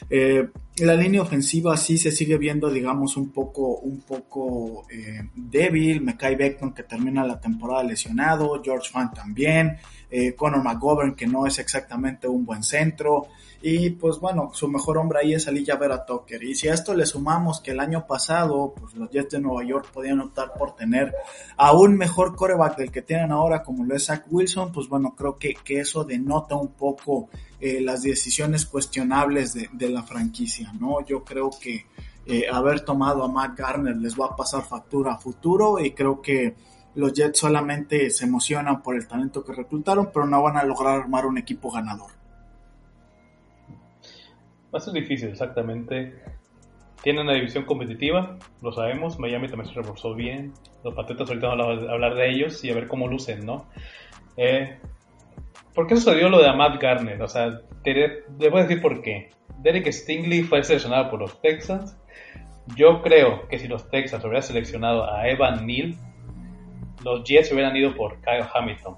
S2: Eh, la línea ofensiva sí se sigue viendo, digamos, un poco, un poco eh, débil. Mekai Beckton que termina la temporada lesionado, George Fan también, eh, Conor McGovern que no es exactamente un buen centro. Y pues bueno, su mejor hombre ahí es Aliyah Vera Tucker. Y si a esto le sumamos que el año pasado, pues los Jets de Nueva York podían optar por tener a un mejor coreback del que tienen ahora, como lo es Zach Wilson, pues bueno, creo que, eso denota un poco eh, las decisiones cuestionables de, de, la franquicia, ¿no? Yo creo que eh, haber tomado a Matt Garner les va a pasar factura a futuro y creo que los Jets solamente se emocionan por el talento que reclutaron, pero no van a lograr armar un equipo ganador.
S1: Va a ser difícil, exactamente. Tienen una división competitiva, lo sabemos. Miami también se reforzó bien. Los Patriotas ahorita vamos a hablar de ellos y a ver cómo lucen, ¿no? Eh, ¿Por qué sucedió lo de Matt Garner? O sea, te, voy decir por qué. Derek Stingley fue seleccionado por los Texans. Yo creo que si los Texans hubieran seleccionado a Evan Neal, los Jets hubieran ido por Kyle Hamilton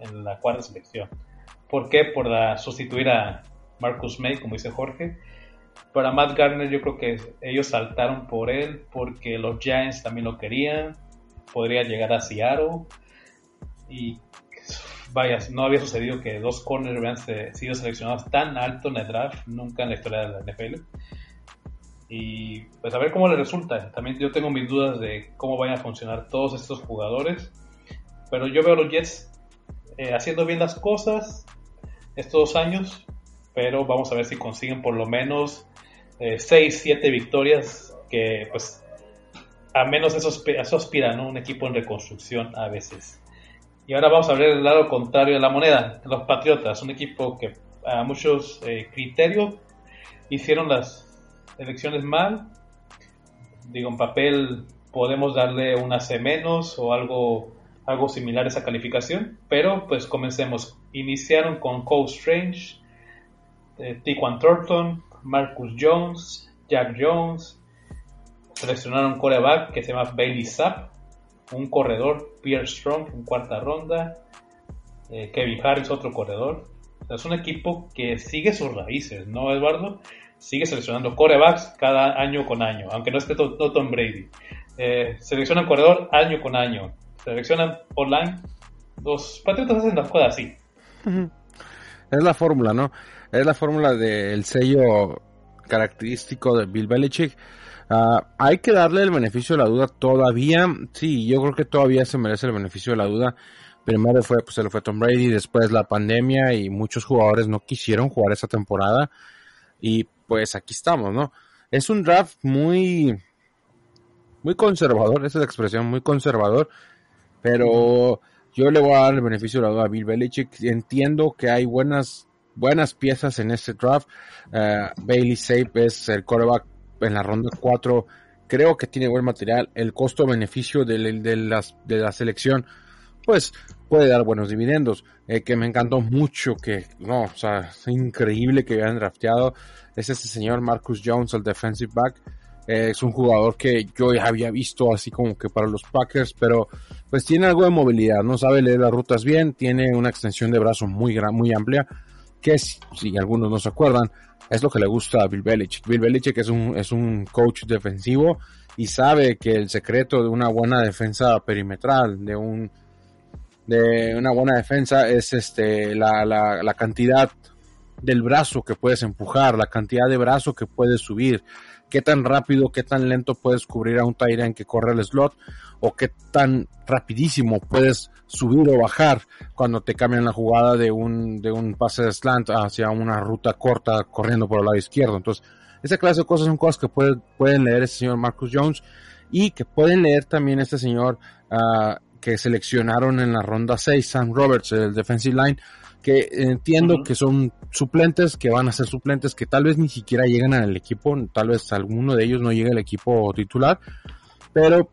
S1: en la cuarta selección. ¿Por qué? Por sustituir a Marcus May, como dice Jorge. Para Matt Garner yo creo que ellos saltaron por él porque los Giants también lo querían. Podría llegar a Seattle. Y vaya, no había sucedido que dos corners hubieran sido seleccionados tan alto en el draft, nunca en la historia de la NFL. Y pues a ver cómo le resulta. También yo tengo mis dudas de cómo vayan a funcionar todos estos jugadores. Pero yo veo a los Jets eh, haciendo bien las cosas estos dos años pero vamos a ver si consiguen por lo menos 6, eh, 7 victorias, que pues a menos eso, eso aspira, ¿no? Un equipo en reconstrucción a veces. Y ahora vamos a ver el lado contrario de la moneda, los Patriotas, un equipo que a muchos eh, criterios hicieron las elecciones mal, digo, en papel podemos darle una C menos o algo, algo similar a esa calificación, pero pues comencemos. Iniciaron con Cole Strange, eh, Tiquan Thornton, Marcus Jones, Jack Jones, seleccionaron un coreback que se llama Bailey Zapp, un corredor, Pierre Strong en cuarta ronda, eh, Kevin Harris otro corredor. es un equipo que sigue sus raíces, ¿no, Eduardo? Sigue seleccionando corebacks cada año con año, aunque no esté todo Tom Brady. Eh, seleccionan corredor año con año. Seleccionan online. Los Patriotas hacen las cosas así.
S3: Es la fórmula, ¿no? Es la fórmula del sello característico de Bill Belichick. Ah, hay que darle el beneficio de la duda todavía. Sí, yo creo que todavía se merece el beneficio de la duda. Primero fue, pues se lo fue Tom Brady, después la pandemia y muchos jugadores no quisieron jugar esa temporada. Y pues aquí estamos, ¿no? Es un draft muy, muy conservador, esa es la expresión, muy conservador. Pero yo le voy a dar el beneficio de la duda a Bill Belichick. Entiendo que hay buenas, buenas piezas en este draft. Uh, Bailey Sape es el quarterback en la ronda 4. Creo que tiene buen material. El costo-beneficio de la selección, pues puede dar buenos dividendos. Eh, que me encantó mucho que, no, o sea, es increíble que hayan drafteado. Es este señor Marcus Jones, el defensive back. Eh, es un jugador que yo ya había visto así como que para los Packers, pero pues tiene algo de movilidad, no sabe leer las rutas bien, tiene una extensión de brazo muy, gran, muy amplia, que si, algunos no se acuerdan, es lo que le gusta a Bill Belichick. Bill Belichick es un, es un coach defensivo y sabe que el secreto de una buena defensa perimetral, de un de una buena defensa es este la, la, la cantidad del brazo que puedes empujar, la cantidad de brazo que puedes subir, qué tan rápido, qué tan lento puedes cubrir a un Tyrant que corre el slot o qué tan rapidísimo puedes subir o bajar cuando te cambian la jugada de un, de un pase de slant hacia una ruta corta corriendo por el lado izquierdo. Entonces, esa clase de cosas son cosas que puede, pueden leer ese señor Marcus Jones y que pueden leer también este señor uh, que seleccionaron en la ronda 6, Sam Roberts, el defensive line, que entiendo uh -huh. que son suplentes, que van a ser suplentes, que tal vez ni siquiera llegan al equipo, tal vez alguno de ellos no llegue al equipo titular, pero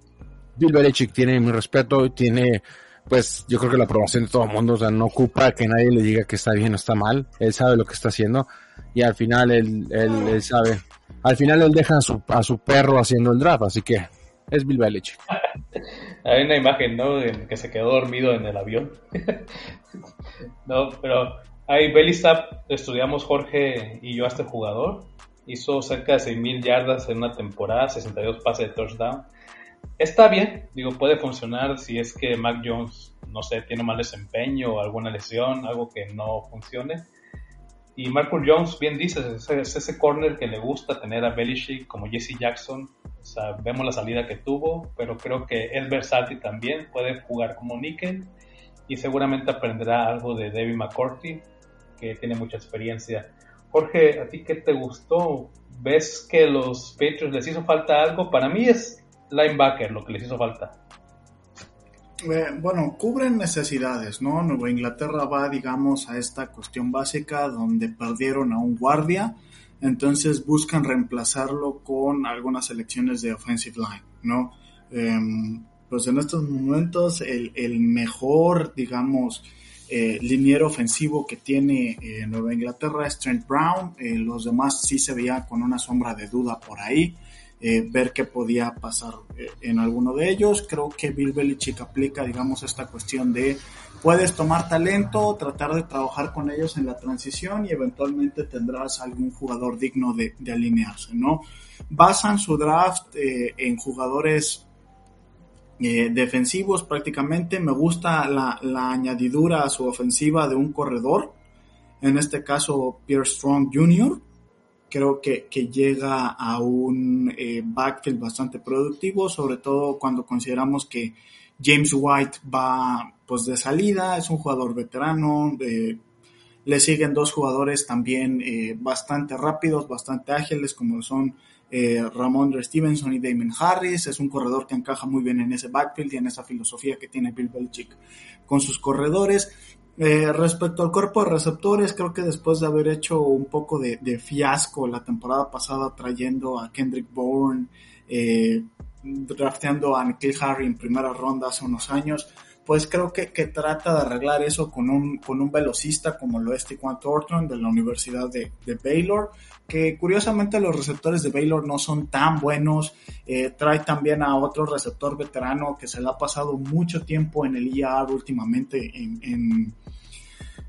S3: Bill Belichick tiene mi respeto, tiene pues yo creo que la aprobación de todo el mundo, o sea, no ocupa que nadie le diga que está bien o está mal, él sabe lo que está haciendo y al final él, él, él sabe, al final él deja a su, a su perro haciendo el draft, así que es Bill Belichick.
S1: Hay una imagen, ¿no? De que se quedó dormido en el avión. no, pero ahí Belistap estudiamos Jorge y yo a este jugador. Hizo cerca de 6.000 yardas en una temporada, 62 pases de touchdown. Está bien, digo, puede funcionar si es que Mac Jones, no sé, tiene mal desempeño o alguna lesión, algo que no funcione. Y Marcus Jones, bien dices, es, es ese corner que le gusta tener a Belichick como Jesse Jackson. O sea, vemos la salida que tuvo, pero creo que es versátil también, puede jugar como níquel y seguramente aprenderá algo de David McCourty, que tiene mucha experiencia. Jorge, ¿a ti qué te gustó? ¿Ves que los Patriots les hizo falta algo? Para mí es linebacker lo que les hizo falta.
S2: Eh, bueno, cubren necesidades, ¿no? Nueva Inglaterra va, digamos, a esta cuestión básica donde perdieron a un guardia, entonces buscan reemplazarlo con algunas selecciones de offensive line, ¿no? Eh, pues en estos momentos el, el mejor, digamos, eh, liniero ofensivo que tiene eh, Nueva Inglaterra es Trent Brown, los demás sí se veía con una sombra de duda por ahí. Eh, ver qué podía pasar eh, en alguno de ellos. Creo que Bill Belichick aplica, digamos, esta cuestión de puedes tomar talento, tratar de trabajar con ellos en la transición y eventualmente tendrás algún jugador digno de, alinearse, ¿no? Basan su draft eh, en jugadores defensivos prácticamente. Me gusta la añadidura a su ofensiva de un corredor, en este caso Pierre Strong Jr., creo que, que llega a un eh, backfield bastante productivo, sobre todo cuando consideramos que James White va pues de salida, es un jugador veterano, eh, le siguen dos jugadores también eh, bastante rápidos, bastante ágiles, como son eh, Ramondre Stevenson y Damon Harris, es un corredor que encaja muy bien en ese backfield y en esa filosofía que tiene Bill Belichick con sus corredores. Eh, respecto al cuerpo de receptores, creo que después de haber hecho un poco de, de fiasco la temporada pasada trayendo a Kendrick Bourne, eh, drafteando a Nikhil Harry en primera ronda hace unos años, pues creo que, que, trata de arreglar eso con un, con un velocista como lo es Tiquan Thornton de la Universidad de, Baylor, que curiosamente los receptores de Baylor no son tan buenos. Eh, trae también a otro receptor veterano que se le ha pasado mucho tiempo en el IAR últimamente en, en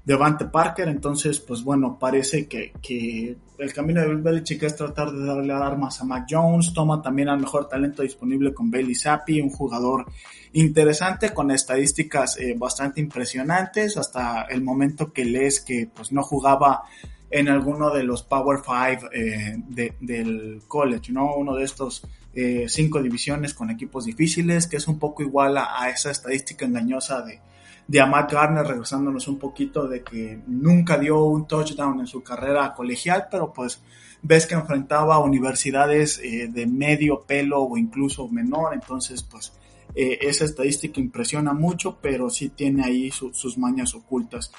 S2: Devante Parker. Entonces, pues bueno, parece que, que el camino de Bill Belichick es tratar de darle armas a Mac Jones. Toma también al mejor talento disponible con Bailey Zappi, un jugador interesante con estadísticas eh, bastante impresionantes hasta el momento que lees que pues no jugaba en alguno de los Power Five eh, de, del college, ¿no? Uno de estos eh, cinco divisiones con equipos difíciles, que es un poco igual a esa estadística engañosa de, de Amat Garner, regresándonos un poquito de que nunca dio un touchdown en su carrera colegial, pero pues ves que enfrentaba universidades eh, de medio pelo o incluso menor, entonces pues eh, esa estadística impresiona mucho, pero sí tiene ahí su, sus mañas ocultas.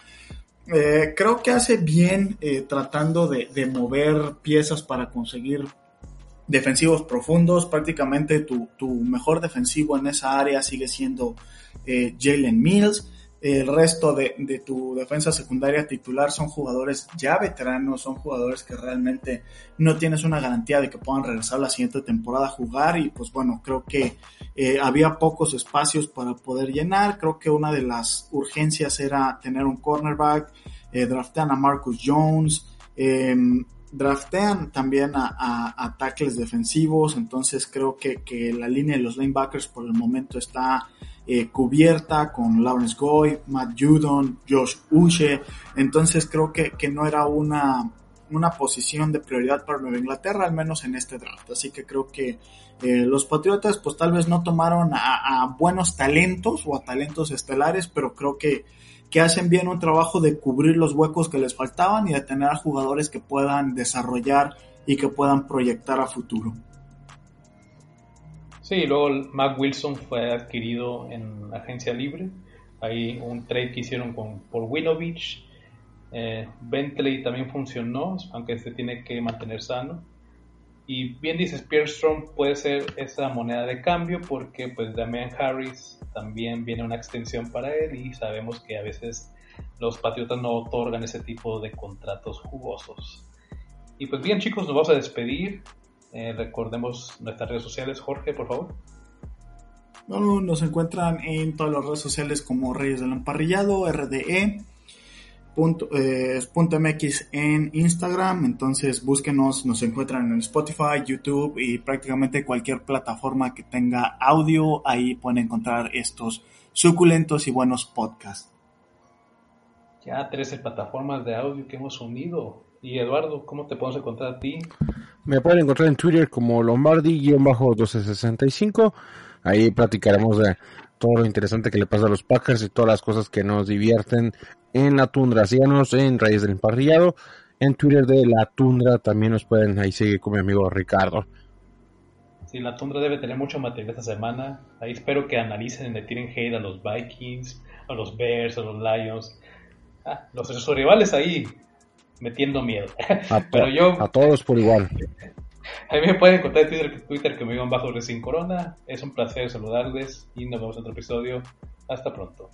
S2: Eh, creo que hace bien tratando de, de, mover piezas para conseguir defensivos profundos. Prácticamente tu, tu, mejor defensivo en esa área sigue siendo Jalen Mills. El resto de, de, tu defensa secundaria titular son jugadores ya veteranos, son jugadores que realmente no tienes una garantía de que puedan regresar la siguiente temporada a jugar y pues bueno, creo que eh, había pocos espacios para poder llenar, creo que una de las urgencias era tener un cornerback, eh, draftean a Marcus Jones, eh, draftean también a, a, tackles defensivos, entonces creo que, que la línea de los linebackers por el momento está eh, cubierta con Lawrence Goy, Matt Judon, Josh Uche. Entonces creo que, que no era una, una posición de prioridad para Nueva Inglaterra, al menos en este draft. Así que creo que eh, los Patriotas pues tal vez no tomaron a, buenos talentos o a talentos estelares, pero creo que, que hacen bien un trabajo de cubrir los huecos que les faltaban y de tener a jugadores que puedan desarrollar y que puedan proyectar a futuro.
S1: Sí, luego Mac Wilson fue adquirido en agencia libre. Hay un trade que hicieron con, por Winovich. Eh, Bentley también funcionó, aunque se tiene que mantener sano. Y bien dices, Pierre puede ser esa moneda de cambio porque pues Damian Harris también viene una extensión para él y sabemos que a veces los Patriotas no otorgan ese tipo de contratos jugosos. Y pues bien chicos, nos vamos a despedir. Eh, recordemos nuestras redes sociales. Jorge, por favor.
S2: Bueno, nos encuentran en todas las redes sociales como Reyes del Emparrillado, RDE, punto, eh, punto MX en Instagram. Entonces búsquenos, nos encuentran en Spotify, YouTube y prácticamente cualquier plataforma que tenga audio. Ahí pueden encontrar estos suculentos y buenos podcasts.
S1: Ya 13 plataformas de audio que hemos unido. Y Eduardo, ¿cómo te podemos encontrar a ti?
S3: Me pueden encontrar en Twitter como Lombardi-1265. Ahí platicaremos de todo lo interesante que le pasa a los Packers y todas las cosas que nos divierten en la tundra. Síganos en Raíz del Emparrillado. En Twitter de La Tundra también nos pueden ahí seguir con mi amigo Ricardo.
S1: Sí, La Tundra debe tener mucho material esta semana. Ahí espero que analicen y le tiren hate a los Vikings, a los Bears, a los Lions. Ah, los sus rivales ahí metiendo miedo.
S3: A, Pero yo, a todos por igual.
S1: A mí me pueden encontrar en Twitter, Twitter que me digan bajo recién corona. Es un placer saludarles y nos vemos en otro episodio. Hasta pronto.